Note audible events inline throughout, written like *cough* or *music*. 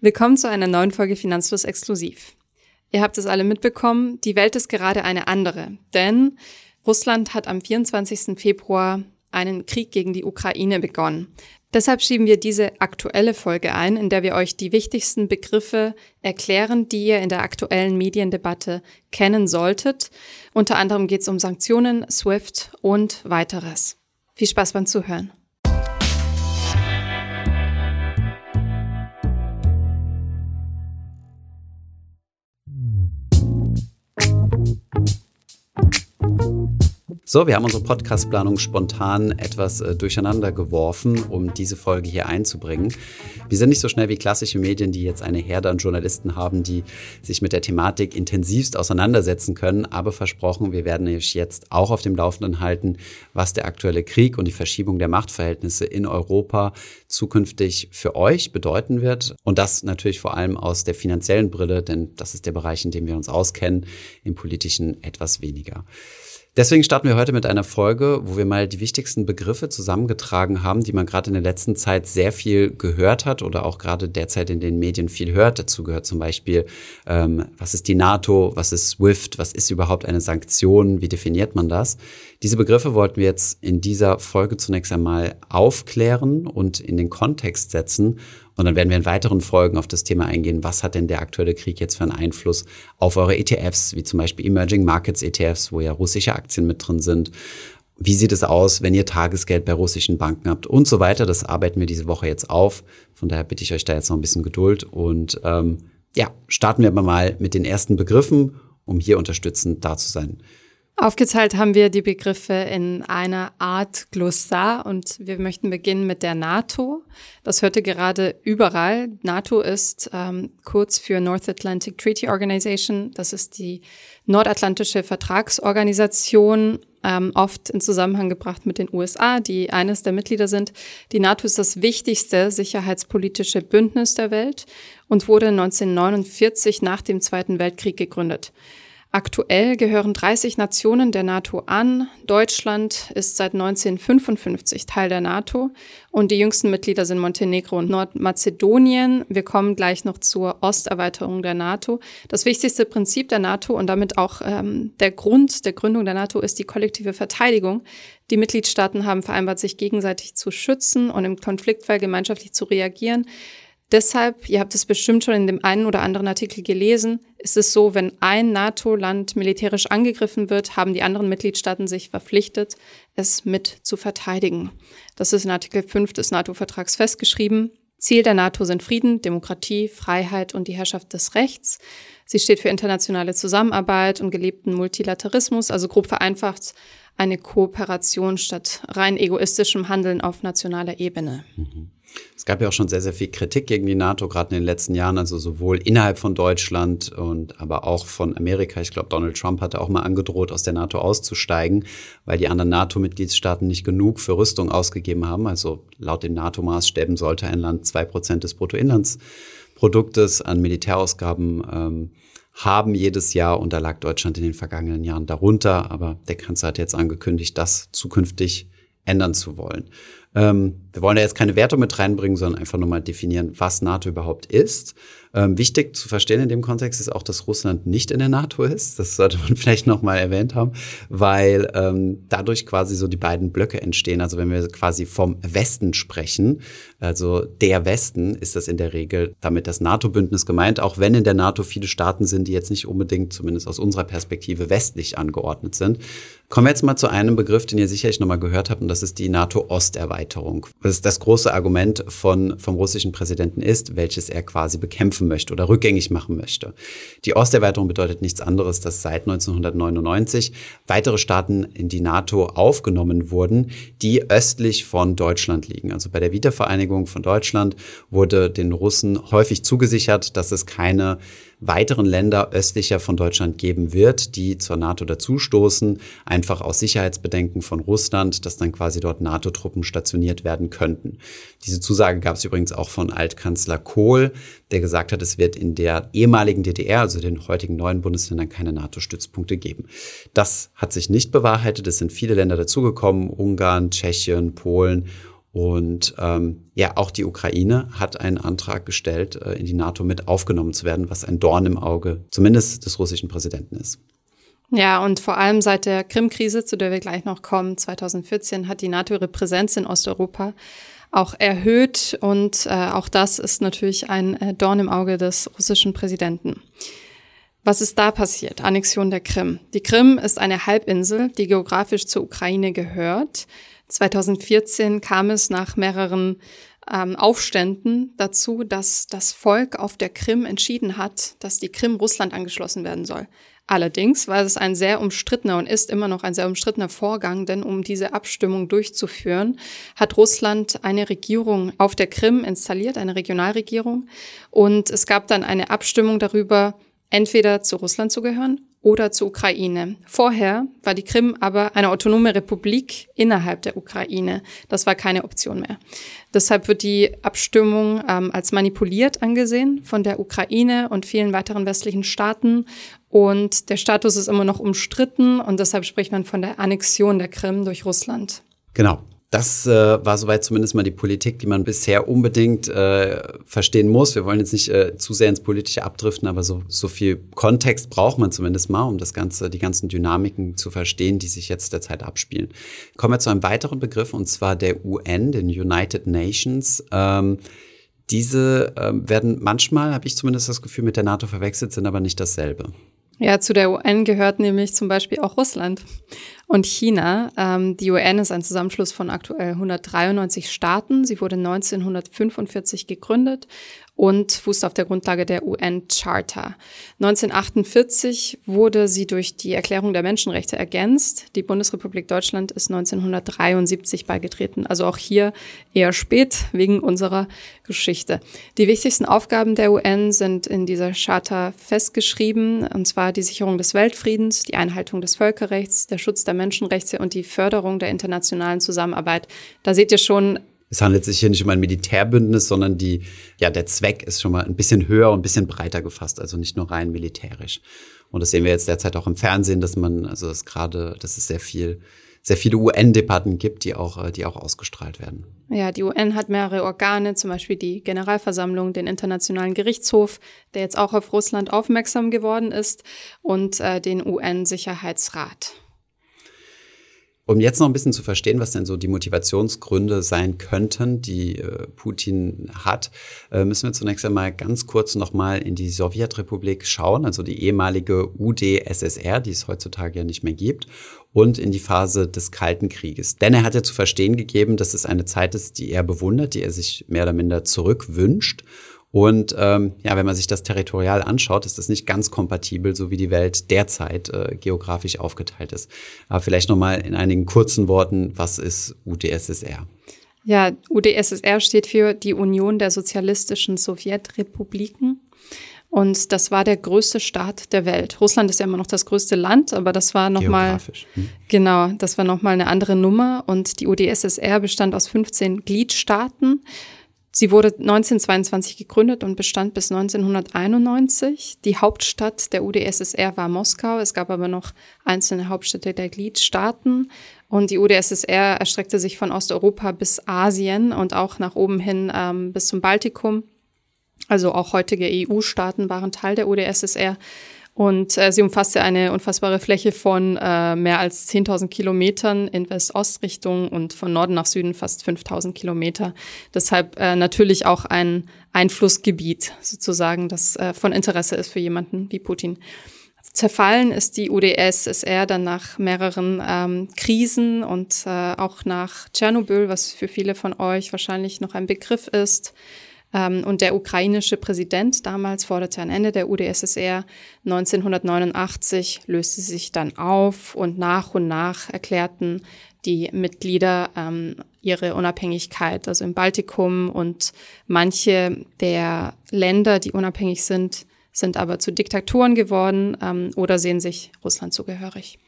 Willkommen zu einer neuen Folge Finanzfluss Exklusiv. Ihr habt es alle mitbekommen, die Welt ist gerade eine andere, denn Russland hat am 24. Februar einen Krieg gegen die Ukraine begonnen. Deshalb schieben wir diese aktuelle Folge ein, in der wir euch die wichtigsten Begriffe erklären, die ihr in der aktuellen Mediendebatte kennen solltet. Unter anderem geht es um Sanktionen, SWIFT und weiteres. Viel Spaß beim Zuhören. thank you So, wir haben unsere Podcastplanung spontan etwas äh, durcheinander geworfen, um diese Folge hier einzubringen. Wir sind nicht so schnell wie klassische Medien, die jetzt eine Herde an Journalisten haben, die sich mit der Thematik intensivst auseinandersetzen können. Aber versprochen, wir werden euch jetzt auch auf dem Laufenden halten, was der aktuelle Krieg und die Verschiebung der Machtverhältnisse in Europa zukünftig für euch bedeuten wird. Und das natürlich vor allem aus der finanziellen Brille, denn das ist der Bereich, in dem wir uns auskennen, im politischen etwas weniger. Deswegen starten wir heute mit einer Folge, wo wir mal die wichtigsten Begriffe zusammengetragen haben, die man gerade in der letzten Zeit sehr viel gehört hat oder auch gerade derzeit in den Medien viel hört. Dazu gehört zum Beispiel, ähm, was ist die NATO, was ist SWIFT, was ist überhaupt eine Sanktion, wie definiert man das? Diese Begriffe wollten wir jetzt in dieser Folge zunächst einmal aufklären und in den Kontext setzen und dann werden wir in weiteren Folgen auf das Thema eingehen, was hat denn der aktuelle Krieg jetzt für einen Einfluss auf eure ETFs, wie zum Beispiel Emerging Markets ETFs, wo ja russische Aktien mit drin sind. Wie sieht es aus, wenn ihr Tagesgeld bei russischen Banken habt und so weiter. Das arbeiten wir diese Woche jetzt auf. Von daher bitte ich euch da jetzt noch ein bisschen Geduld. Und ähm, ja, starten wir mal mit den ersten Begriffen, um hier unterstützend da zu sein. Aufgeteilt haben wir die Begriffe in einer Art Glossar und wir möchten beginnen mit der NATO. Das hörte gerade überall. NATO ist ähm, kurz für North Atlantic Treaty Organization. Das ist die nordatlantische Vertragsorganisation, ähm, oft in Zusammenhang gebracht mit den USA, die eines der Mitglieder sind. Die NATO ist das wichtigste sicherheitspolitische Bündnis der Welt und wurde 1949 nach dem Zweiten Weltkrieg gegründet. Aktuell gehören 30 Nationen der NATO an. Deutschland ist seit 1955 Teil der NATO und die jüngsten Mitglieder sind Montenegro und Nordmazedonien. Wir kommen gleich noch zur Osterweiterung der NATO. Das wichtigste Prinzip der NATO und damit auch ähm, der Grund der Gründung der NATO ist die kollektive Verteidigung. Die Mitgliedstaaten haben vereinbart, sich gegenseitig zu schützen und im Konfliktfall gemeinschaftlich zu reagieren. Deshalb, ihr habt es bestimmt schon in dem einen oder anderen Artikel gelesen, ist es so, wenn ein NATO-Land militärisch angegriffen wird, haben die anderen Mitgliedstaaten sich verpflichtet, es mit zu verteidigen. Das ist in Artikel 5 des NATO-Vertrags festgeschrieben. Ziel der NATO sind Frieden, Demokratie, Freiheit und die Herrschaft des Rechts. Sie steht für internationale Zusammenarbeit und gelebten Multilaterismus, also grob vereinfacht eine Kooperation statt rein egoistischem Handeln auf nationaler Ebene. Mhm. Es gab ja auch schon sehr, sehr viel Kritik gegen die NATO, gerade in den letzten Jahren, also sowohl innerhalb von Deutschland und aber auch von Amerika. Ich glaube, Donald Trump hatte auch mal angedroht, aus der NATO auszusteigen, weil die anderen NATO-Mitgliedstaaten nicht genug für Rüstung ausgegeben haben. Also laut den NATO-Maßstäben sollte ein Land zwei Prozent des Bruttoinlandsproduktes an Militärausgaben ähm, haben jedes Jahr und da lag Deutschland in den vergangenen Jahren darunter. Aber der Kanzler hat jetzt angekündigt, das zukünftig ändern zu wollen. Ähm, wir wollen da jetzt keine Wertung mit reinbringen, sondern einfach nur mal definieren, was NATO überhaupt ist. Ähm, wichtig zu verstehen in dem Kontext ist auch, dass Russland nicht in der NATO ist. Das sollte man *laughs* vielleicht noch mal erwähnt haben, weil ähm, dadurch quasi so die beiden Blöcke entstehen. Also wenn wir quasi vom Westen sprechen, also der Westen, ist das in der Regel damit das NATO-Bündnis gemeint, auch wenn in der NATO viele Staaten sind, die jetzt nicht unbedingt, zumindest aus unserer Perspektive, westlich angeordnet sind. Kommen wir jetzt mal zu einem Begriff, den ihr sicherlich noch mal gehört habt, und das ist die NATO-Osterweiterung. Das, das große Argument von, vom russischen Präsidenten ist, welches er quasi bekämpfen möchte oder rückgängig machen möchte. Die Osterweiterung bedeutet nichts anderes, dass seit 1999 weitere Staaten in die NATO aufgenommen wurden, die östlich von Deutschland liegen. Also bei der Wiedervereinigung von Deutschland wurde den Russen häufig zugesichert, dass es keine weiteren Länder östlicher von Deutschland geben wird, die zur NATO dazustoßen, einfach aus Sicherheitsbedenken von Russland, dass dann quasi dort NATO-Truppen stationiert werden könnten. Diese Zusage gab es übrigens auch von Altkanzler Kohl, der gesagt hat, es wird in der ehemaligen DDR, also den heutigen neuen Bundesländern, keine NATO-Stützpunkte geben. Das hat sich nicht bewahrheitet. Es sind viele Länder dazugekommen, Ungarn, Tschechien, Polen Und ähm, ja, auch die Ukraine hat einen Antrag gestellt, äh, in die NATO mit aufgenommen zu werden, was ein Dorn im Auge zumindest des russischen Präsidenten ist. Ja, und vor allem seit der Krim-Krise, zu der wir gleich noch kommen, 2014, hat die NATO ihre Präsenz in Osteuropa auch erhöht. Und äh, auch das ist natürlich ein äh, Dorn im Auge des russischen Präsidenten. Was ist da passiert? Annexion der Krim. Die Krim ist eine Halbinsel, die geografisch zur Ukraine gehört. 2014 kam es nach mehreren ähm, Aufständen dazu, dass das Volk auf der Krim entschieden hat, dass die Krim Russland angeschlossen werden soll. Allerdings war es ein sehr umstrittener und ist immer noch ein sehr umstrittener Vorgang, denn um diese Abstimmung durchzuführen, hat Russland eine Regierung auf der Krim installiert, eine Regionalregierung. Und es gab dann eine Abstimmung darüber, entweder zu Russland zu gehören oder zur Ukraine. Vorher war die Krim aber eine autonome Republik innerhalb der Ukraine. Das war keine Option mehr. Deshalb wird die Abstimmung ähm, als manipuliert angesehen von der Ukraine und vielen weiteren westlichen Staaten. Und der Status ist immer noch umstritten und deshalb spricht man von der Annexion der Krim durch Russland. Genau. Das äh, war soweit zumindest mal die Politik, die man bisher unbedingt äh, verstehen muss. Wir wollen jetzt nicht äh, zu sehr ins Politische abdriften, aber so, so viel Kontext braucht man zumindest mal, um das Ganze, die ganzen Dynamiken zu verstehen, die sich jetzt derzeit abspielen. Kommen wir zu einem weiteren Begriff, und zwar der UN, den United Nations. Ähm, diese ähm, werden manchmal, habe ich zumindest das Gefühl, mit der NATO verwechselt, sind aber nicht dasselbe. Ja, zu der UN gehört nämlich zum Beispiel auch Russland und China. Ähm, die UN ist ein Zusammenschluss von aktuell 193 Staaten. Sie wurde 1945 gegründet und fußt auf der Grundlage der UN-Charta. 1948 wurde sie durch die Erklärung der Menschenrechte ergänzt. Die Bundesrepublik Deutschland ist 1973 beigetreten, also auch hier eher spät wegen unserer Geschichte. Die wichtigsten Aufgaben der UN sind in dieser Charta festgeschrieben, und zwar die Sicherung des Weltfriedens, die Einhaltung des Völkerrechts, der Schutz der Menschenrechte und die Förderung der internationalen Zusammenarbeit. Da seht ihr schon, es handelt sich hier nicht um ein Militärbündnis, sondern die, ja, der Zweck ist schon mal ein bisschen höher und ein bisschen breiter gefasst, also nicht nur rein militärisch. Und das sehen wir jetzt derzeit auch im Fernsehen, dass man, also das gerade, dass es sehr viel, sehr viele UN-Debatten gibt, die auch, die auch ausgestrahlt werden. Ja, die UN hat mehrere Organe, zum Beispiel die Generalversammlung, den Internationalen Gerichtshof, der jetzt auch auf Russland aufmerksam geworden ist, und äh, den UN-Sicherheitsrat. Um jetzt noch ein bisschen zu verstehen, was denn so die Motivationsgründe sein könnten, die äh, Putin hat, äh, müssen wir zunächst einmal ganz kurz nochmal in die Sowjetrepublik schauen, also die ehemalige UdSSR, die es heutzutage ja nicht mehr gibt, und in die Phase des Kalten Krieges. Denn er hat ja zu verstehen gegeben, dass es eine Zeit ist, die er bewundert, die er sich mehr oder minder zurückwünscht und ähm, ja, wenn man sich das territorial anschaut, ist das nicht ganz kompatibel, so wie die Welt derzeit äh, geografisch aufgeteilt ist. Aber vielleicht nochmal in einigen kurzen Worten, was ist UdSSR? Ja, UdSSR steht für die Union der Sozialistischen Sowjetrepubliken. Und das war der größte Staat der Welt. Russland ist ja immer noch das größte Land, aber das war nochmal, hm. genau, das war nochmal eine andere Nummer. Und die UdSSR bestand aus 15 Gliedstaaten. Sie wurde 1922 gegründet und bestand bis 1991. Die Hauptstadt der UdSSR war Moskau. Es gab aber noch einzelne Hauptstädte der Gliedstaaten. Und die UdSSR erstreckte sich von Osteuropa bis Asien und auch nach oben hin ähm, bis zum Baltikum. Also auch heutige EU-Staaten waren Teil der UdSSR. Und äh, sie umfasste eine unfassbare Fläche von äh, mehr als 10.000 Kilometern in West-Ost-Richtung und von Norden nach Süden fast 5.000 Kilometer. Deshalb äh, natürlich auch ein Einflussgebiet sozusagen, das äh, von Interesse ist für jemanden wie Putin. Zerfallen ist die UdSSR dann nach mehreren ähm, Krisen und äh, auch nach Tschernobyl, was für viele von euch wahrscheinlich noch ein Begriff ist. Ähm, und der ukrainische Präsident damals forderte ein Ende der UdSSR. 1989 löste sich dann auf und nach und nach erklärten die Mitglieder ähm, ihre Unabhängigkeit, also im Baltikum und manche der Länder, die unabhängig sind, sind aber zu Diktaturen geworden ähm, oder sehen sich Russland zugehörig.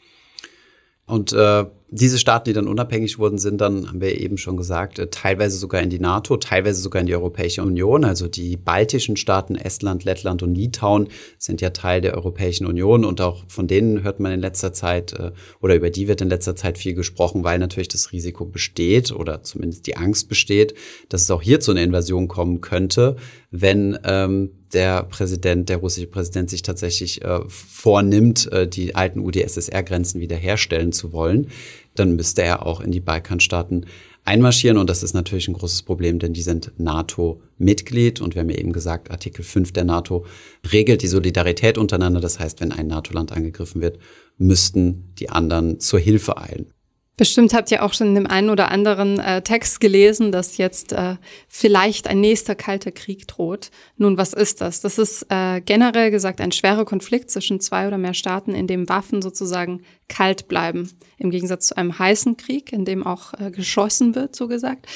Und äh, diese Staaten, die dann unabhängig wurden, sind dann, haben wir eben schon gesagt, äh, teilweise sogar in die NATO, teilweise sogar in die Europäische Union. Also die baltischen Staaten, Estland, Lettland und Litauen, sind ja Teil der Europäischen Union und auch von denen hört man in letzter Zeit äh, oder über die wird in letzter Zeit viel gesprochen, weil natürlich das Risiko besteht oder zumindest die Angst besteht, dass es auch hier zu einer Invasion kommen könnte, wenn ähm, der Präsident, der russische Präsident sich tatsächlich äh, vornimmt, äh, die alten UdSSR-Grenzen wiederherstellen zu wollen dann müsste er auch in die Balkanstaaten einmarschieren. Und das ist natürlich ein großes Problem, denn die sind NATO-Mitglied. Und wir haben ja eben gesagt, Artikel 5 der NATO regelt die Solidarität untereinander. Das heißt, wenn ein NATO-Land angegriffen wird, müssten die anderen zur Hilfe eilen. Bestimmt habt ihr auch schon in dem einen oder anderen äh, Text gelesen, dass jetzt äh, vielleicht ein nächster kalter Krieg droht. Nun, was ist das? Das ist äh, generell gesagt ein schwerer Konflikt zwischen zwei oder mehr Staaten, in dem Waffen sozusagen kalt bleiben. Im Gegensatz zu einem heißen Krieg, in dem auch äh, geschossen wird, so gesagt.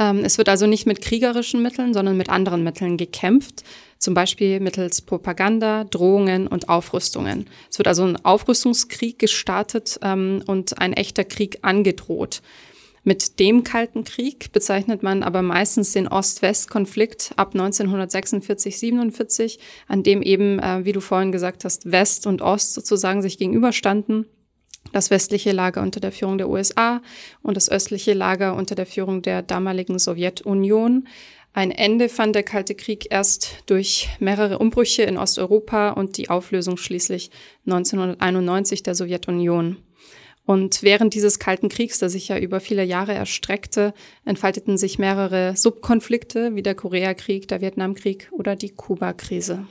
Ähm, es wird also nicht mit kriegerischen Mitteln, sondern mit anderen Mitteln gekämpft zum Beispiel mittels Propaganda, Drohungen und Aufrüstungen. Es wird also ein Aufrüstungskrieg gestartet ähm, und ein echter Krieg angedroht. Mit dem Kalten Krieg bezeichnet man aber meistens den Ost-West-Konflikt ab 1946, 47, an dem eben, äh, wie du vorhin gesagt hast, West und Ost sozusagen sich gegenüberstanden. Das westliche Lager unter der Führung der USA und das östliche Lager unter der Führung der damaligen Sowjetunion. Ein Ende fand der Kalte Krieg erst durch mehrere Umbrüche in Osteuropa und die Auflösung schließlich 1991 der Sowjetunion. Und während dieses Kalten Kriegs, der sich ja über viele Jahre erstreckte, entfalteten sich mehrere Subkonflikte wie der Koreakrieg, der Vietnamkrieg oder die Kuba-Krise.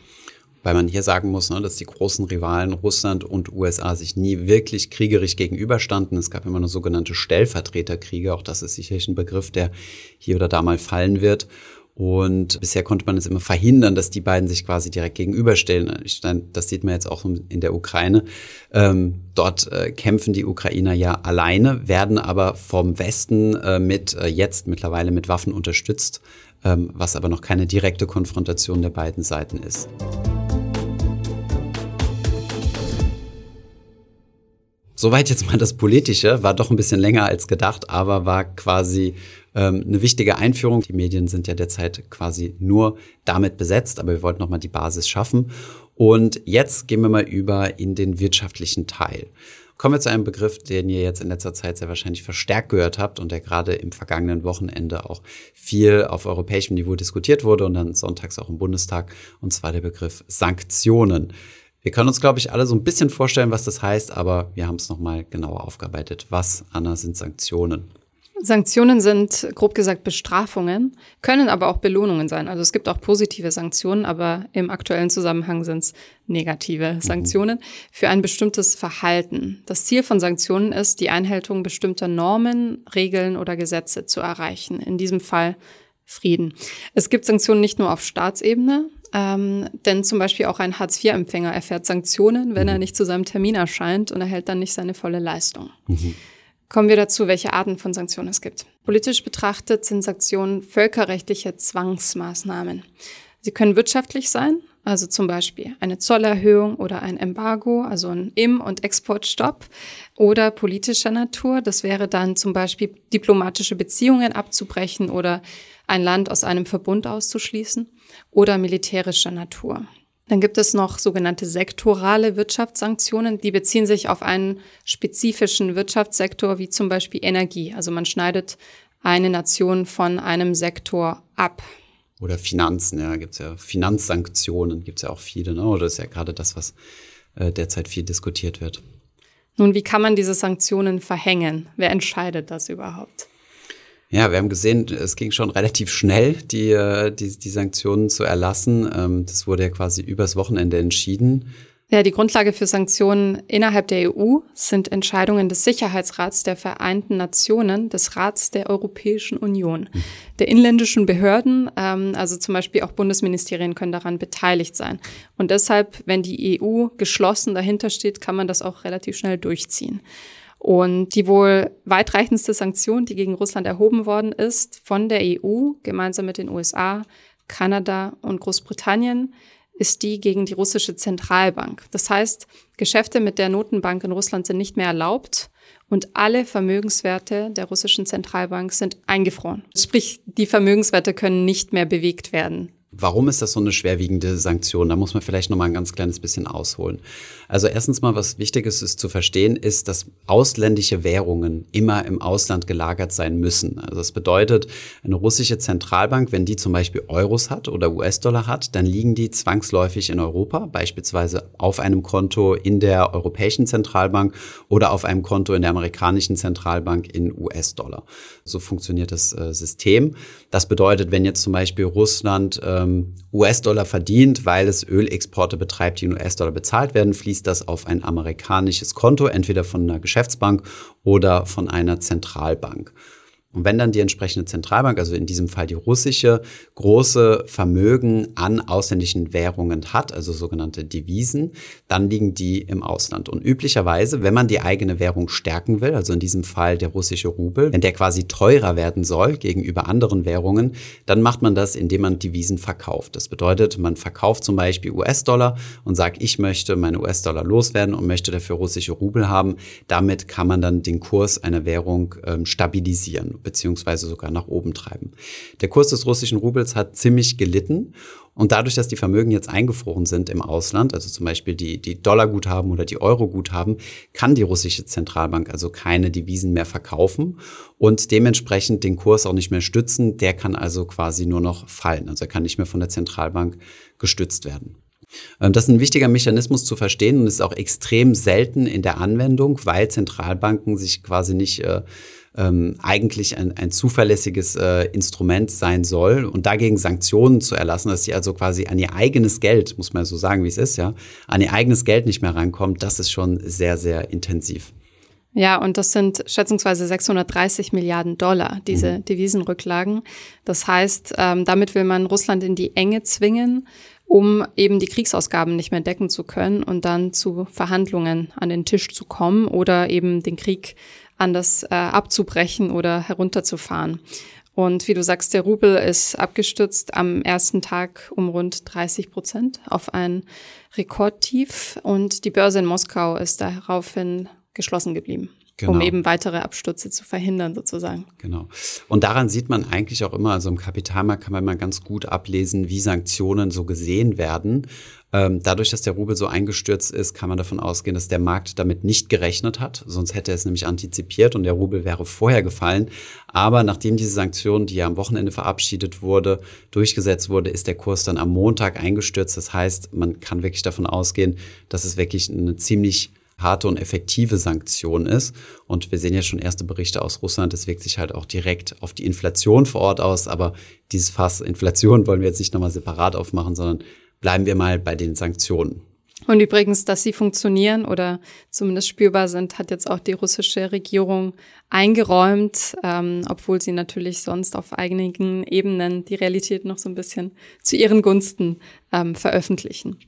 Weil man hier sagen muss, ne, dass die großen Rivalen Russland und USA sich nie wirklich kriegerisch gegenüberstanden. Es gab immer nur sogenannte Stellvertreterkriege. Auch das ist sicherlich ein Begriff, der hier oder da mal fallen wird. Und bisher konnte man es immer verhindern, dass die beiden sich quasi direkt gegenüberstellen. Das sieht man jetzt auch in der Ukraine. Ähm, dort äh, kämpfen die Ukrainer ja alleine, werden aber vom Westen äh, mit äh, jetzt mittlerweile mit Waffen unterstützt, ähm, was aber noch keine direkte Konfrontation der beiden Seiten ist. Soweit jetzt mal das Politische, war doch ein bisschen länger als gedacht, aber war quasi ähm, eine wichtige Einführung. Die Medien sind ja derzeit quasi nur damit besetzt, aber wir wollten nochmal die Basis schaffen. Und jetzt gehen wir mal über in den wirtschaftlichen Teil. Kommen wir zu einem Begriff, den ihr jetzt in letzter Zeit sehr wahrscheinlich verstärkt gehört habt und der gerade im vergangenen Wochenende auch viel auf europäischem Niveau diskutiert wurde und dann sonntags auch im Bundestag, und zwar der Begriff Sanktionen. Wir können uns, glaube ich, alle so ein bisschen vorstellen, was das heißt, aber wir haben es nochmal genauer aufgearbeitet. Was, Anna, sind Sanktionen? Sanktionen sind grob gesagt Bestrafungen, können aber auch Belohnungen sein. Also es gibt auch positive Sanktionen, aber im aktuellen Zusammenhang sind es negative mhm. Sanktionen für ein bestimmtes Verhalten. Das Ziel von Sanktionen ist, die Einhaltung bestimmter Normen, Regeln oder Gesetze zu erreichen. In diesem Fall Frieden. Es gibt Sanktionen nicht nur auf Staatsebene, ähm, denn zum Beispiel auch ein Hartz-IV-Empfänger erfährt Sanktionen, wenn er mhm. nicht zu seinem Termin erscheint und erhält dann nicht seine volle Leistung. Mhm. Kommen wir dazu, welche Arten von Sanktionen es gibt. Politisch betrachtet sind Sanktionen völkerrechtliche Zwangsmaßnahmen. Sie können wirtschaftlich sein, also zum Beispiel eine Zollerhöhung oder ein Embargo, also ein Im- und Exportstopp, oder politischer Natur. Das wäre dann zum Beispiel diplomatische Beziehungen abzubrechen oder ein Land aus einem Verbund auszuschließen oder militärischer Natur. Dann gibt es noch sogenannte sektorale Wirtschaftssanktionen, die beziehen sich auf einen spezifischen Wirtschaftssektor, wie zum Beispiel Energie. Also man schneidet eine Nation von einem Sektor ab. Oder Finanzen, ja, gibt es ja Finanzsanktionen, gibt es ja auch viele, ne? Oder ist ja gerade das, was äh, derzeit viel diskutiert wird. Nun, wie kann man diese Sanktionen verhängen? Wer entscheidet das überhaupt? Ja, wir haben gesehen, es ging schon relativ schnell, die, äh, die, die Sanktionen zu erlassen. Ähm, das wurde ja quasi übers Wochenende entschieden. Ja, die Grundlage für Sanktionen innerhalb der EU sind Entscheidungen des Sicherheitsrats der Vereinten Nationen, des Rats der Europäischen Union, hm. der inländischen Behörden, ähm, also zum Beispiel auch Bundesministerien können daran beteiligt sein. Und deshalb, wenn die EU geschlossen dahinter steht, kann man das auch relativ schnell durchziehen. Und die wohl weitreichendste Sanktion, die gegen Russland erhoben worden ist von der EU, gemeinsam mit den USA, Kanada und Großbritannien, ist die gegen die russische Zentralbank. Das heißt, Geschäfte mit der Notenbank in Russland sind nicht mehr erlaubt und alle Vermögenswerte der russischen Zentralbank sind eingefroren. Sprich, die Vermögenswerte können nicht mehr bewegt werden. Warum ist das so eine schwerwiegende Sanktion? Da muss man vielleicht noch mal ein ganz kleines bisschen ausholen. Also erstens mal, was wichtig ist, zu verstehen, ist, dass ausländische Währungen immer im Ausland gelagert sein müssen. Also das bedeutet, eine russische Zentralbank, wenn die zum Beispiel Euros hat oder US-Dollar hat, dann liegen die zwangsläufig in Europa, beispielsweise auf einem Konto in der Europäischen Zentralbank oder auf einem Konto in der amerikanischen Zentralbank in US-Dollar. So funktioniert das äh, System. Das bedeutet, wenn jetzt zum Beispiel Russland äh, ähm, US-Dollar verdient, weil es Ölexporte betreibt, die in US-Dollar bezahlt werden, fließt das auf ein amerikanisches Konto, entweder von einer Geschäftsbank oder von einer Zentralbank. Und wenn dann die entsprechende Zentralbank, also in diesem Fall die russische, große Vermögen an ausländischen Währungen hat, also sogenannte Devisen, dann liegen die im Ausland. Und üblicherweise, wenn man die eigene Währung stärken will, also in diesem Fall der russische Rubel, wenn der quasi teurer werden soll gegenüber anderen Währungen, dann macht man das, indem man Devisen verkauft. Das bedeutet, man verkauft zum Beispiel US-Dollar und sagt, ich möchte meine US-Dollar loswerden und möchte dafür russische Rubel haben. Damit kann man dann den Kurs einer Währung ähm, stabilisieren beziehungsweise sogar nach oben treiben. Der Kurs des russischen Rubels hat ziemlich gelitten und dadurch, dass die Vermögen jetzt eingefroren sind im Ausland, also zum Beispiel die, die Dollarguthaben oder die Euroguthaben, kann die russische Zentralbank also keine Devisen mehr verkaufen und dementsprechend den Kurs auch nicht mehr stützen. Der kann also quasi nur noch fallen. Also er kann nicht mehr von der Zentralbank gestützt werden. Ähm, das ist ein wichtiger Mechanismus zu verstehen und ist auch extrem selten in der Anwendung, weil Zentralbanken sich quasi nicht äh, ähm, eigentlich ein, ein zuverlässiges äh, Instrument sein soll und dagegen Sanktionen zu erlassen, dass sie also quasi an ihr eigenes Geld, muss man so sagen, wie es ist, ja, an ihr eigenes Geld nicht mehr rankommt, das ist schon sehr, sehr intensiv. Ja, und das sind schätzungsweise 630 Milliarden Dollar, diese mhm. Devisenrücklagen. Das heißt, ähm, damit will man Russland in die Enge zwingen, um eben die Kriegsausgaben nicht mehr decken zu können und dann zu Verhandlungen an den Tisch zu kommen oder eben den Krieg anders äh, abzubrechen oder herunterzufahren. Und wie du sagst, der Rubel ist abgestürzt am ersten Tag um rund 30 Prozent auf ein Rekordtief und die Börse in Moskau ist daraufhin geschlossen geblieben. Genau. um eben weitere Abstürze zu verhindern sozusagen. Genau. Und daran sieht man eigentlich auch immer, also im Kapitalmarkt kann man immer ganz gut ablesen, wie Sanktionen so gesehen werden. Ähm, dadurch, dass der Rubel so eingestürzt ist, kann man davon ausgehen, dass der Markt damit nicht gerechnet hat. Sonst hätte er es nämlich antizipiert und der Rubel wäre vorher gefallen. Aber nachdem diese Sanktion, die ja am Wochenende verabschiedet wurde, durchgesetzt wurde, ist der Kurs dann am Montag eingestürzt. Das heißt, man kann wirklich davon ausgehen, dass es wirklich eine ziemlich harte und effektive Sanktion ist. Und wir sehen ja schon erste Berichte aus Russland. Das wirkt sich halt auch direkt auf die Inflation vor Ort aus. Aber dieses Fass Inflation wollen wir jetzt nicht nochmal separat aufmachen, sondern bleiben wir mal bei den Sanktionen. Und übrigens, dass sie funktionieren oder zumindest spürbar sind, hat jetzt auch die russische Regierung eingeräumt, ähm, obwohl sie natürlich sonst auf einigen Ebenen die Realität noch so ein bisschen zu ihren Gunsten ähm, veröffentlichen.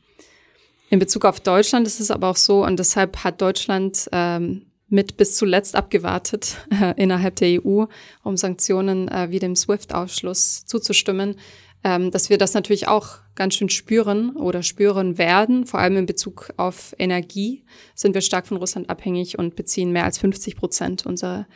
In Bezug auf Deutschland ist es aber auch so, und deshalb hat Deutschland ähm, mit bis zuletzt abgewartet äh, *laughs* innerhalb der EU, um Sanktionen äh, wie dem SWIFT-Ausschluss zuzustimmen, ähm, dass wir das natürlich auch ganz schön spüren oder spüren werden. Vor allem in Bezug auf Energie sind wir stark von Russland abhängig und beziehen mehr als 50 Prozent unserer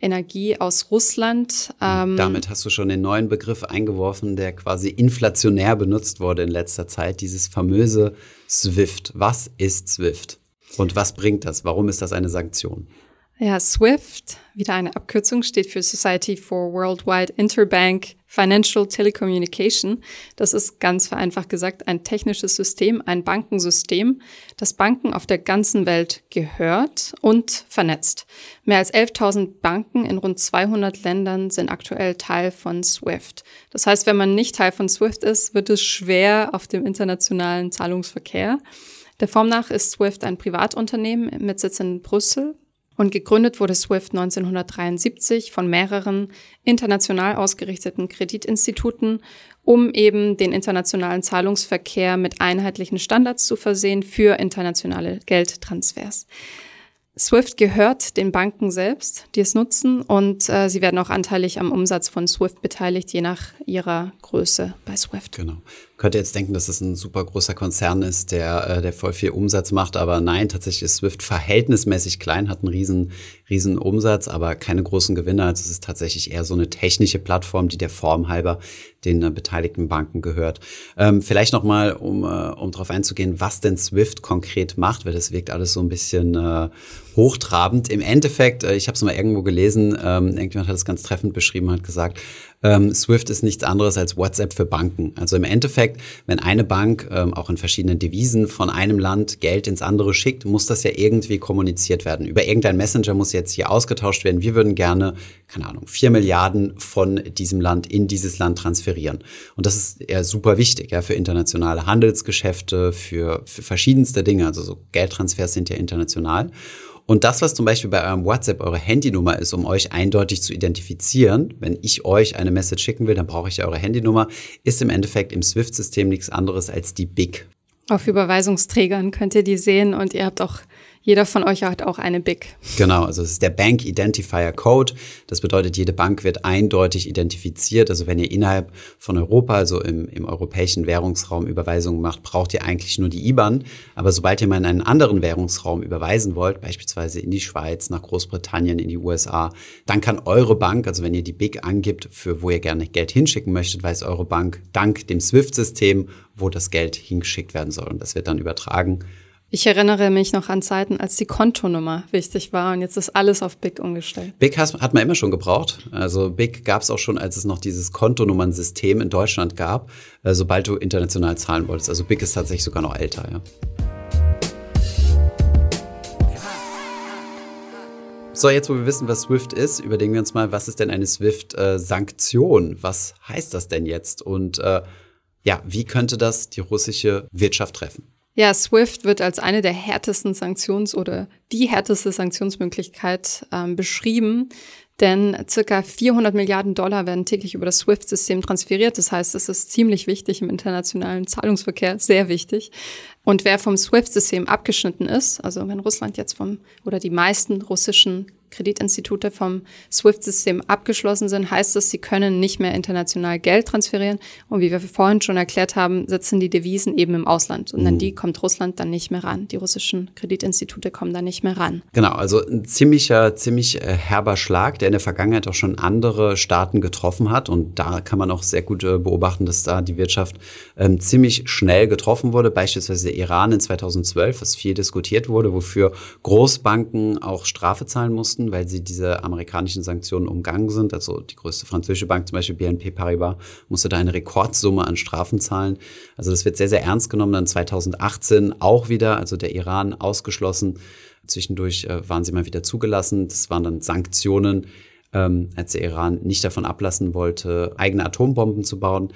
Energie aus Russland. Ähm, Damit hast du schon den neuen Begriff eingeworfen, der quasi inflationär benutzt wurde in letzter Zeit, dieses famöse SWIFT. Was ist SWIFT? Und was bringt das? Warum ist das eine Sanktion? Ja, SWIFT, wieder eine Abkürzung, steht für Society for Worldwide Interbank Financial Telecommunication. Das ist ganz vereinfacht gesagt ein technisches System, ein Bankensystem, das Banken auf der ganzen Welt gehört und vernetzt. Mehr als 11.000 Banken in rund 200 Ländern sind aktuell Teil von SWIFT. Das heißt, wenn man nicht Teil von SWIFT ist, wird es schwer auf dem internationalen Zahlungsverkehr. Der Form nach ist SWIFT ein Privatunternehmen mit Sitz in Brüssel und gegründet wurde SWIFT 1973 von mehreren international ausgerichteten Kreditinstituten, um eben den internationalen Zahlungsverkehr mit einheitlichen Standards zu versehen für internationale Geldtransfers. SWIFT gehört den Banken selbst, die es nutzen, und äh, sie werden auch anteilig am Umsatz von SWIFT beteiligt, je nach ihrer Größe bei SWIFT. Genau. Könnte jetzt denken, dass es ein super großer Konzern ist, der, äh, der voll viel Umsatz macht, aber nein, tatsächlich ist Swift verhältnismäßig klein, hat einen riesen, riesen Umsatz, aber keine großen Gewinner. Also es ist tatsächlich eher so eine technische Plattform, die der Form halber den äh, beteiligten Banken gehört. Ähm, vielleicht nochmal, um, äh, um darauf einzugehen, was denn Swift konkret macht, weil das wirkt alles so ein bisschen äh, hochtrabend. Im Endeffekt, äh, ich habe es mal irgendwo gelesen, ähm, irgendjemand hat es ganz treffend beschrieben, hat gesagt, ähm, Swift ist nichts anderes als WhatsApp für Banken. Also im Endeffekt, wenn eine Bank ähm, auch in verschiedenen Devisen von einem Land Geld ins andere schickt, muss das ja irgendwie kommuniziert werden. Über irgendein Messenger muss jetzt hier ausgetauscht werden. Wir würden gerne, keine Ahnung, vier Milliarden von diesem Land in dieses Land transferieren. Und das ist ja super wichtig, ja, für internationale Handelsgeschäfte, für, für verschiedenste Dinge. Also so Geldtransfers sind ja international. Und das, was zum Beispiel bei eurem WhatsApp eure Handynummer ist, um euch eindeutig zu identifizieren, wenn ich euch eine Message schicken will, dann brauche ich ja eure Handynummer, ist im Endeffekt im SWIFT-System nichts anderes als die BIC. Auf Überweisungsträgern könnt ihr die sehen und ihr habt auch jeder von euch hat auch eine BIC. Genau, also es ist der Bank Identifier Code. Das bedeutet, jede Bank wird eindeutig identifiziert. Also wenn ihr innerhalb von Europa, also im, im europäischen Währungsraum Überweisungen macht, braucht ihr eigentlich nur die IBAN. Aber sobald ihr mal in einen anderen Währungsraum überweisen wollt, beispielsweise in die Schweiz, nach Großbritannien, in die USA, dann kann eure Bank, also wenn ihr die BIC angibt, für wo ihr gerne Geld hinschicken möchtet, weiß eure Bank dank dem SWIFT-System, wo das Geld hingeschickt werden soll. Und das wird dann übertragen ich erinnere mich noch an Zeiten, als die Kontonummer wichtig war und jetzt ist alles auf BIC umgestellt. BIC hat man immer schon gebraucht. Also BIC gab es auch schon, als es noch dieses Kontonummernsystem in Deutschland gab, äh, sobald du international zahlen wolltest. Also BIC ist tatsächlich sogar noch älter, ja. So, jetzt wo wir wissen, was SWIFT ist, überlegen wir uns mal, was ist denn eine SWIFT-Sanktion? was heißt das denn jetzt? Und äh, ja, wie könnte das die russische Wirtschaft treffen? Ja, SWIFT wird als eine der härtesten Sanktions- oder die härteste Sanktionsmöglichkeit ähm, beschrieben, denn circa 400 Milliarden Dollar werden täglich über das SWIFT-System transferiert. Das heißt, es ist ziemlich wichtig im internationalen Zahlungsverkehr, sehr wichtig. Und wer vom SWIFT-System abgeschnitten ist, also wenn Russland jetzt vom oder die meisten russischen Kreditinstitute vom SWIFT-System abgeschlossen sind, heißt das, sie können nicht mehr international Geld transferieren. Und wie wir vorhin schon erklärt haben, sitzen die Devisen eben im Ausland. Und an mhm. die kommt Russland dann nicht mehr ran. Die russischen Kreditinstitute kommen da nicht mehr ran. Genau, also ein ziemlicher, ziemlich äh, herber Schlag, der in der Vergangenheit auch schon andere Staaten getroffen hat. Und da kann man auch sehr gut äh, beobachten, dass da die Wirtschaft ähm, ziemlich schnell getroffen wurde. Beispielsweise der Iran in 2012, was viel diskutiert wurde, wofür Großbanken auch Strafe zahlen mussten mussten, weil sie diese amerikanischen Sanktionen umgangen sind. Also die größte französische Bank, zum Beispiel BNP Paribas, musste da eine Rekordsumme an Strafen zahlen. Also das wird sehr, sehr ernst genommen. Dann 2018 auch wieder, also der Iran ausgeschlossen. Zwischendurch äh, waren sie mal wieder zugelassen. Das waren dann Sanktionen, ähm, als der Iran nicht davon ablassen wollte, eigene Atombomben zu bauen.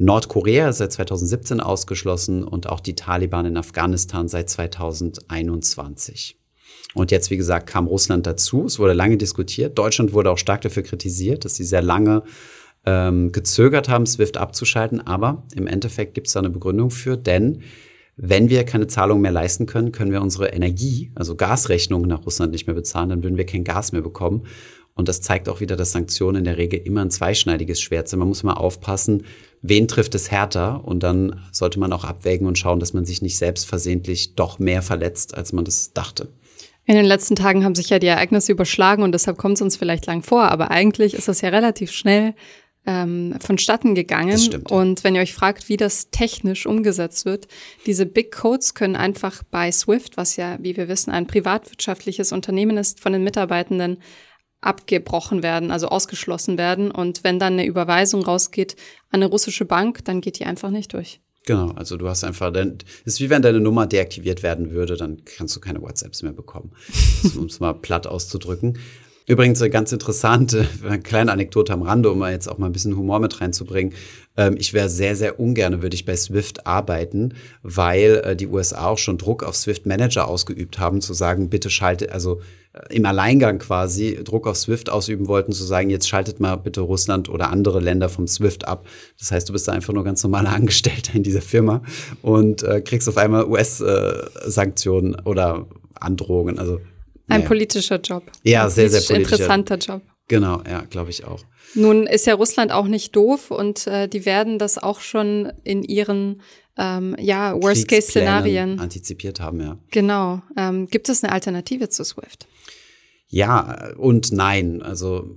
Nordkorea ist seit 2017 ausgeschlossen und auch die Taliban in Afghanistan seit 2021. Und jetzt, wie gesagt, kam Russland dazu. Es wurde lange diskutiert. Deutschland wurde auch stark dafür kritisiert, dass sie sehr lange ähm, gezögert haben, SWIFT abzuschalten. Aber im Endeffekt gibt es da eine Begründung für, denn wenn wir keine Zahlungen mehr leisten können, können wir unsere Energie, also Gasrechnungen nach Russland nicht mehr bezahlen, dann würden wir kein Gas mehr bekommen. Und das zeigt auch wieder, dass Sanktionen in der Regel immer ein zweischneidiges Schwert sind. Man muss mal aufpassen, wen trifft es härter? Und dann sollte man auch abwägen und schauen, dass man sich nicht selbst versehentlich doch mehr verletzt, als man das dachte. In den letzten Tagen haben sich ja die Ereignisse überschlagen und deshalb kommt es uns vielleicht lang vor, aber eigentlich ist das ja relativ schnell ähm, vonstatten gegangen. Stimmt. Und wenn ihr euch fragt, wie das technisch umgesetzt wird, diese Big Codes können einfach bei Swift, was ja, wie wir wissen, ein privatwirtschaftliches Unternehmen ist, von den Mitarbeitenden abgebrochen werden, also ausgeschlossen werden. Und wenn dann eine Überweisung rausgeht an eine russische Bank, dann geht die einfach nicht durch. Genau, also du hast einfach, es ist wie wenn deine Nummer deaktiviert werden würde, dann kannst du keine WhatsApps mehr bekommen, *laughs* um es mal platt auszudrücken. Übrigens, ganz interessante, *laughs* eine kleine Anekdote am Rande, um jetzt auch mal ein bisschen Humor mit reinzubringen. Ähm, ich wäre sehr, sehr ungern, würde ich bei Swift arbeiten, weil äh, die USA auch schon Druck auf Swift Manager ausgeübt haben, zu sagen, bitte schalte, also äh, im Alleingang quasi Druck auf Swift ausüben wollten, zu sagen, jetzt schaltet mal bitte Russland oder andere Länder vom Swift ab. Das heißt, du bist da einfach nur ganz normaler *laughs* Angestellter in dieser Firma und äh, kriegst auf einmal US-Sanktionen äh, oder Androhungen. Also ein politischer Job. Ja, sehr, sehr politischer. interessanter Job. Genau, ja, glaube ich auch. Nun ist ja Russland auch nicht doof und äh, die werden das auch schon in ihren ähm, ja, Worst-Case-Szenarien antizipiert haben, ja. Genau. Ähm, gibt es eine Alternative zu SWIFT? Ja und nein. Also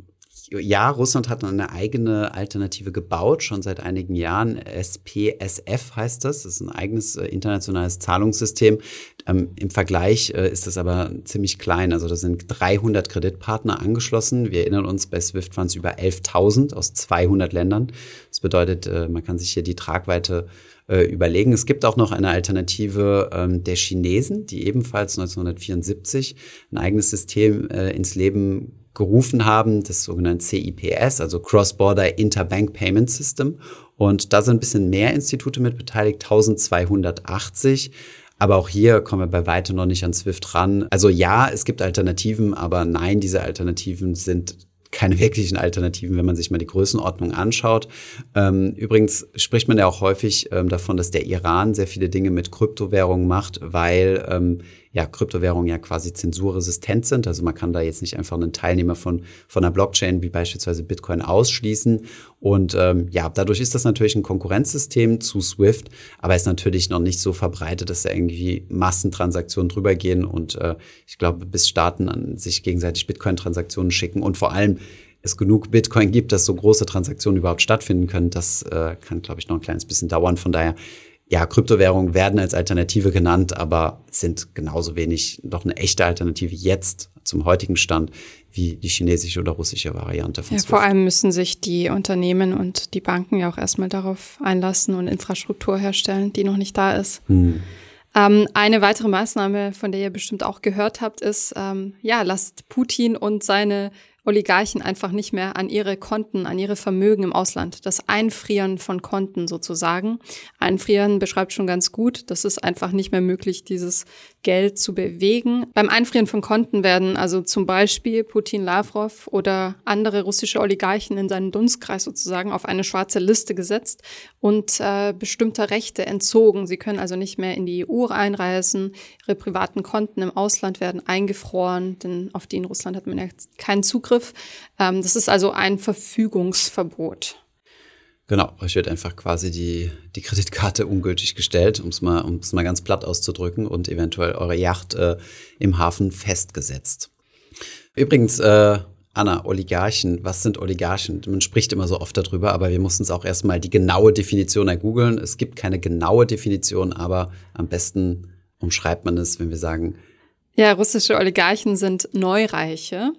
ja, Russland hat eine eigene Alternative gebaut, schon seit einigen Jahren. SPSF heißt das. Das ist ein eigenes äh, internationales Zahlungssystem. Ähm, Im Vergleich äh, ist das aber ziemlich klein. Also da sind 300 Kreditpartner angeschlossen. Wir erinnern uns, bei SWIFT waren es über 11.000 aus 200 Ländern. Das bedeutet, äh, man kann sich hier die Tragweite äh, überlegen. Es gibt auch noch eine Alternative ähm, der Chinesen, die ebenfalls 1974 ein eigenes System äh, ins Leben gerufen haben, das sogenannte CIPS, also Cross-Border Interbank Payment System. Und da sind ein bisschen mehr Institute mit beteiligt, 1280. Aber auch hier kommen wir bei weitem noch nicht an SWIFT ran. Also ja, es gibt Alternativen, aber nein, diese Alternativen sind keine *laughs* wirklichen Alternativen, wenn man sich mal die Größenordnung anschaut. Ähm, übrigens spricht man ja auch häufig ähm, davon, dass der Iran sehr viele Dinge mit Kryptowährungen macht, weil ähm, ja, Kryptowährungen ja quasi zensurresistent sind. Also man kann da jetzt nicht einfach einen Teilnehmer von, von einer Blockchain wie beispielsweise Bitcoin ausschließen. Und ähm, ja, dadurch ist das natürlich ein Konkurrenzsystem zu SWIFT, aber ist natürlich noch nicht so verbreitet, dass da irgendwie Massentransaktionen drüber gehen. Und äh, ich glaube, bis Staaten an sich gegenseitig Bitcoin-Transaktionen schicken und vor allem es genug Bitcoin gibt, dass so große Transaktionen überhaupt stattfinden können, das äh, kann, glaube ich, noch ein kleines bisschen dauern. Von daher ja, Kryptowährungen werden als Alternative genannt, aber sind genauso wenig noch eine echte Alternative jetzt zum heutigen Stand wie die chinesische oder russische Variante von ja, Vor allem müssen sich die Unternehmen und die Banken ja auch erstmal darauf einlassen und Infrastruktur herstellen, die noch nicht da ist. Hm. Ähm, eine weitere Maßnahme, von der ihr bestimmt auch gehört habt, ist, ähm, ja, lasst Putin und seine Oligarchen einfach nicht mehr an ihre Konten, an ihre Vermögen im Ausland. Das Einfrieren von Konten sozusagen. Einfrieren beschreibt schon ganz gut. Das ist einfach nicht mehr möglich, dieses Geld zu bewegen. Beim Einfrieren von Konten werden also zum Beispiel Putin Lavrov oder andere russische Oligarchen in seinen Dunstkreis sozusagen auf eine schwarze Liste gesetzt und äh, bestimmte Rechte entzogen. Sie können also nicht mehr in die EU einreisen. Ihre privaten Konten im Ausland werden eingefroren, denn auf die in Russland hat man ja keinen Zugriff. Ähm, das ist also ein Verfügungsverbot. Genau, euch wird einfach quasi die, die Kreditkarte ungültig gestellt, um es mal, mal ganz platt auszudrücken, und eventuell eure Yacht äh, im Hafen festgesetzt. Übrigens, äh, Anna, Oligarchen, was sind Oligarchen? Man spricht immer so oft darüber, aber wir mussten es auch erstmal die genaue Definition ergoogeln. Es gibt keine genaue Definition, aber am besten umschreibt man es, wenn wir sagen. Ja, russische Oligarchen sind Neureiche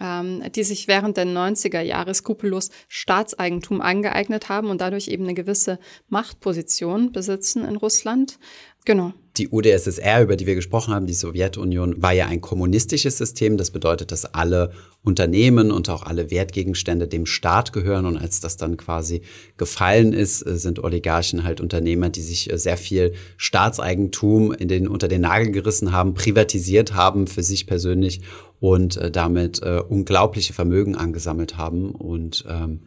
die sich während der 90er Jahre skrupellos Staatseigentum angeeignet haben und dadurch eben eine gewisse Machtposition besitzen in Russland. Genau. Die UdSSR, über die wir gesprochen haben, die Sowjetunion, war ja ein kommunistisches System. Das bedeutet, dass alle Unternehmen und auch alle Wertgegenstände dem Staat gehören. Und als das dann quasi gefallen ist, äh, sind Oligarchen halt Unternehmer, die sich äh, sehr viel Staatseigentum in den, unter den Nagel gerissen haben, privatisiert haben für sich persönlich und äh, damit äh, unglaubliche Vermögen angesammelt haben. Und ähm,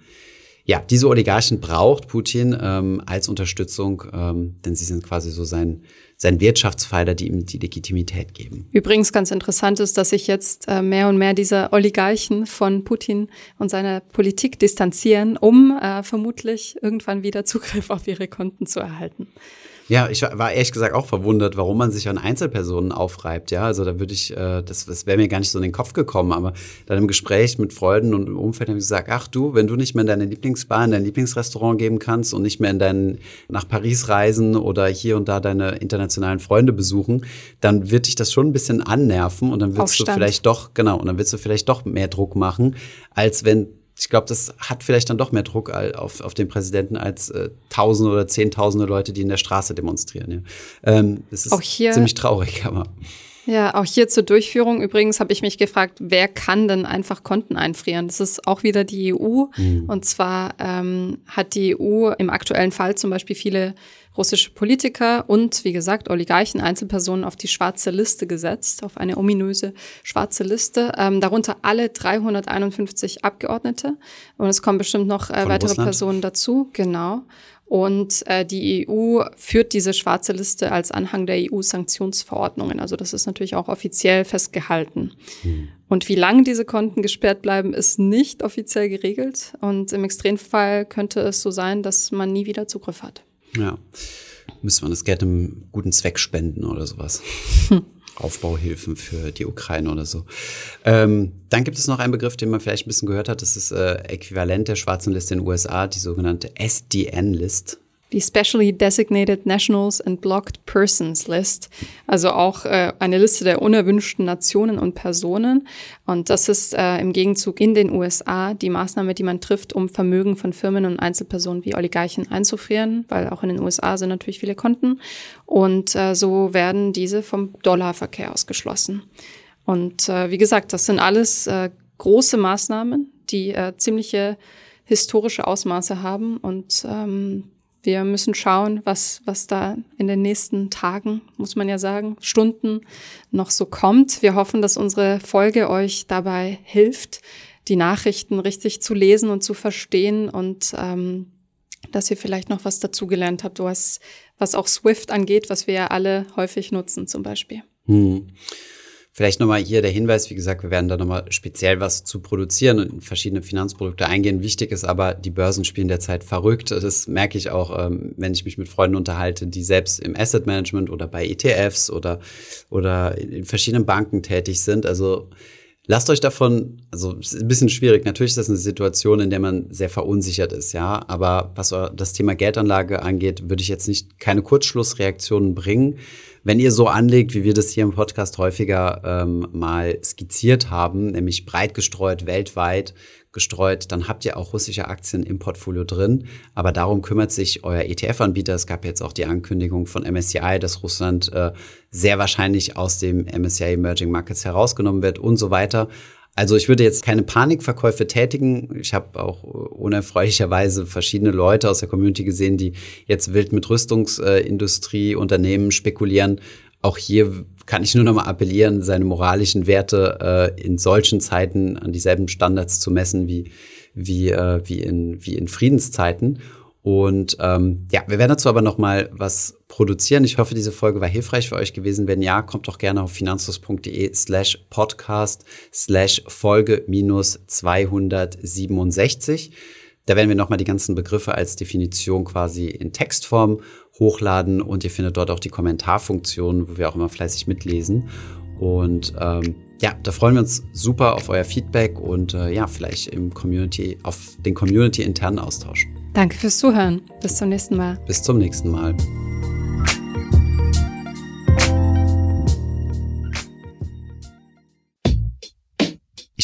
ja, diese Oligarchen braucht Putin ähm, als Unterstützung, ähm, denn sie sind quasi so sein, sein Wirtschaftspfeiler, die ihm die Legitimität geben. Übrigens ganz interessant ist, dass sich jetzt äh, mehr und mehr diese Oligarchen von Putin und seiner Politik distanzieren, um äh, vermutlich irgendwann wieder Zugriff auf ihre Konten zu erhalten. Ja, ich war ehrlich gesagt auch verwundert, warum man sich an Einzelpersonen aufreibt. Ja, also da würde ich, äh, das, das wäre mir gar nicht so in den Kopf gekommen, aber dann im Gespräch mit Freunden und im Umfeld habe ich gesagt, ach du, wenn du nicht mehr in deine Lieblingsbar, in dein Lieblingsrestaurant geben kannst und nicht mehr in deinen, nach Paris reisen oder hier und da deine internationalen Freunde besuchen, dann wird dich das schon ein bisschen annerven und dann wirst Aufstand. du vielleicht doch, genau, und dann wirst du vielleicht doch mehr Druck machen, als wenn ich glaube, das hat vielleicht dann doch mehr Druck auf, auf den Präsidenten als äh, Tausende oder Zehntausende Leute, die in der Straße demonstrieren. Ja. Ähm, das ist auch hier, ziemlich traurig, aber. Ja, auch hier zur Durchführung übrigens habe ich mich gefragt, wer kann denn einfach Konten einfrieren? Das ist auch wieder die EU. Mhm. Und zwar ähm, hat die EU im aktuellen Fall zum Beispiel viele russische Politiker und, wie gesagt, Oligarchen, Einzelpersonen auf die schwarze Liste gesetzt, auf eine ominöse schwarze Liste. Ähm, darunter alle 351 Abgeordnete. Und es kommen bestimmt noch äh, weitere Russland. Personen dazu, genau. Und äh, die EU führt diese schwarze Liste als Anhang der EU-Sanktionsverordnungen. Also das ist natürlich auch offiziell festgehalten. Mhm. Und wie lange diese Konten gesperrt bleiben, ist nicht offiziell geregelt. Und im Extremfall könnte es so sein, dass man nie wieder Zugriff hat. Ja, müsste man das Geld einem guten Zweck spenden oder sowas. *laughs* Aufbauhilfen für die Ukraine oder so. Ähm, dann gibt es noch einen Begriff, den man vielleicht ein bisschen gehört hat. Das ist äh, äquivalent der schwarzen Liste in den USA, die sogenannte SDN-List die Specially Designated Nationals and Blocked Persons List, also auch äh, eine Liste der unerwünschten Nationen und Personen. Und das ist äh, im Gegenzug in den USA die Maßnahme, die man trifft, um Vermögen von Firmen und Einzelpersonen wie Oligarchen einzufrieren, weil auch in den USA sind natürlich viele Konten. Und äh, so werden diese vom Dollarverkehr ausgeschlossen. Und äh, wie gesagt, das sind alles äh, große Maßnahmen, die äh, ziemliche historische Ausmaße haben und ähm, wir müssen schauen, was, was da in den nächsten Tagen, muss man ja sagen, Stunden noch so kommt. Wir hoffen, dass unsere Folge euch dabei hilft, die Nachrichten richtig zu lesen und zu verstehen und ähm, dass ihr vielleicht noch was dazugelernt habt, was, was auch Swift angeht, was wir ja alle häufig nutzen zum Beispiel. Hm. Vielleicht nochmal hier der Hinweis, wie gesagt, wir werden da nochmal speziell was zu produzieren und in verschiedene Finanzprodukte eingehen. Wichtig ist aber, die Börsen spielen derzeit verrückt. Das merke ich auch, ähm, wenn ich mich mit Freunden unterhalte, die selbst im Asset Management oder bei ETFs oder, oder in verschiedenen Banken tätig sind. Also Lasst euch davon, also es ist ein bisschen schwierig. Natürlich ist das eine Situation, in der man sehr verunsichert ist, ja. Aber was das Thema Geldanlage angeht, würde ich jetzt nicht keine Kurzschlussreaktionen bringen. Wenn ihr so anlegt, wie wir das hier im Podcast häufiger ähm, mal skizziert haben, nämlich breit gestreut weltweit gestreut, dann habt ihr auch russische Aktien im Portfolio drin. Aber darum kümmert sich euer ETF-Anbieter. Es gab jetzt auch die Ankündigung von MSCI, dass Russland äh, sehr wahrscheinlich aus dem MSCI Emerging Markets herausgenommen wird und so weiter. Also ich würde jetzt keine Panikverkäufe tätigen. Ich habe auch unerfreulicherweise verschiedene Leute aus der Community gesehen, die jetzt wild mit Rüstungsindustrie, Unternehmen spekulieren. Auch hier kann ich nur noch mal appellieren, seine moralischen Werte äh, in solchen Zeiten an dieselben Standards zu messen wie, wie, äh, wie, in, wie in Friedenszeiten. Und ähm, ja, wir werden dazu aber noch mal was produzieren. Ich hoffe, diese Folge war hilfreich für euch gewesen. Wenn ja, kommt doch gerne auf finanzlos.de slash podcast slash Folge minus 267. Da werden wir noch mal die ganzen Begriffe als Definition quasi in Textform hochladen und ihr findet dort auch die Kommentarfunktion, wo wir auch immer fleißig mitlesen. Und ähm, ja, da freuen wir uns super auf euer Feedback und äh, ja, vielleicht im Community, auf den Community-internen Austausch. Danke fürs Zuhören. Bis zum nächsten Mal. Bis zum nächsten Mal.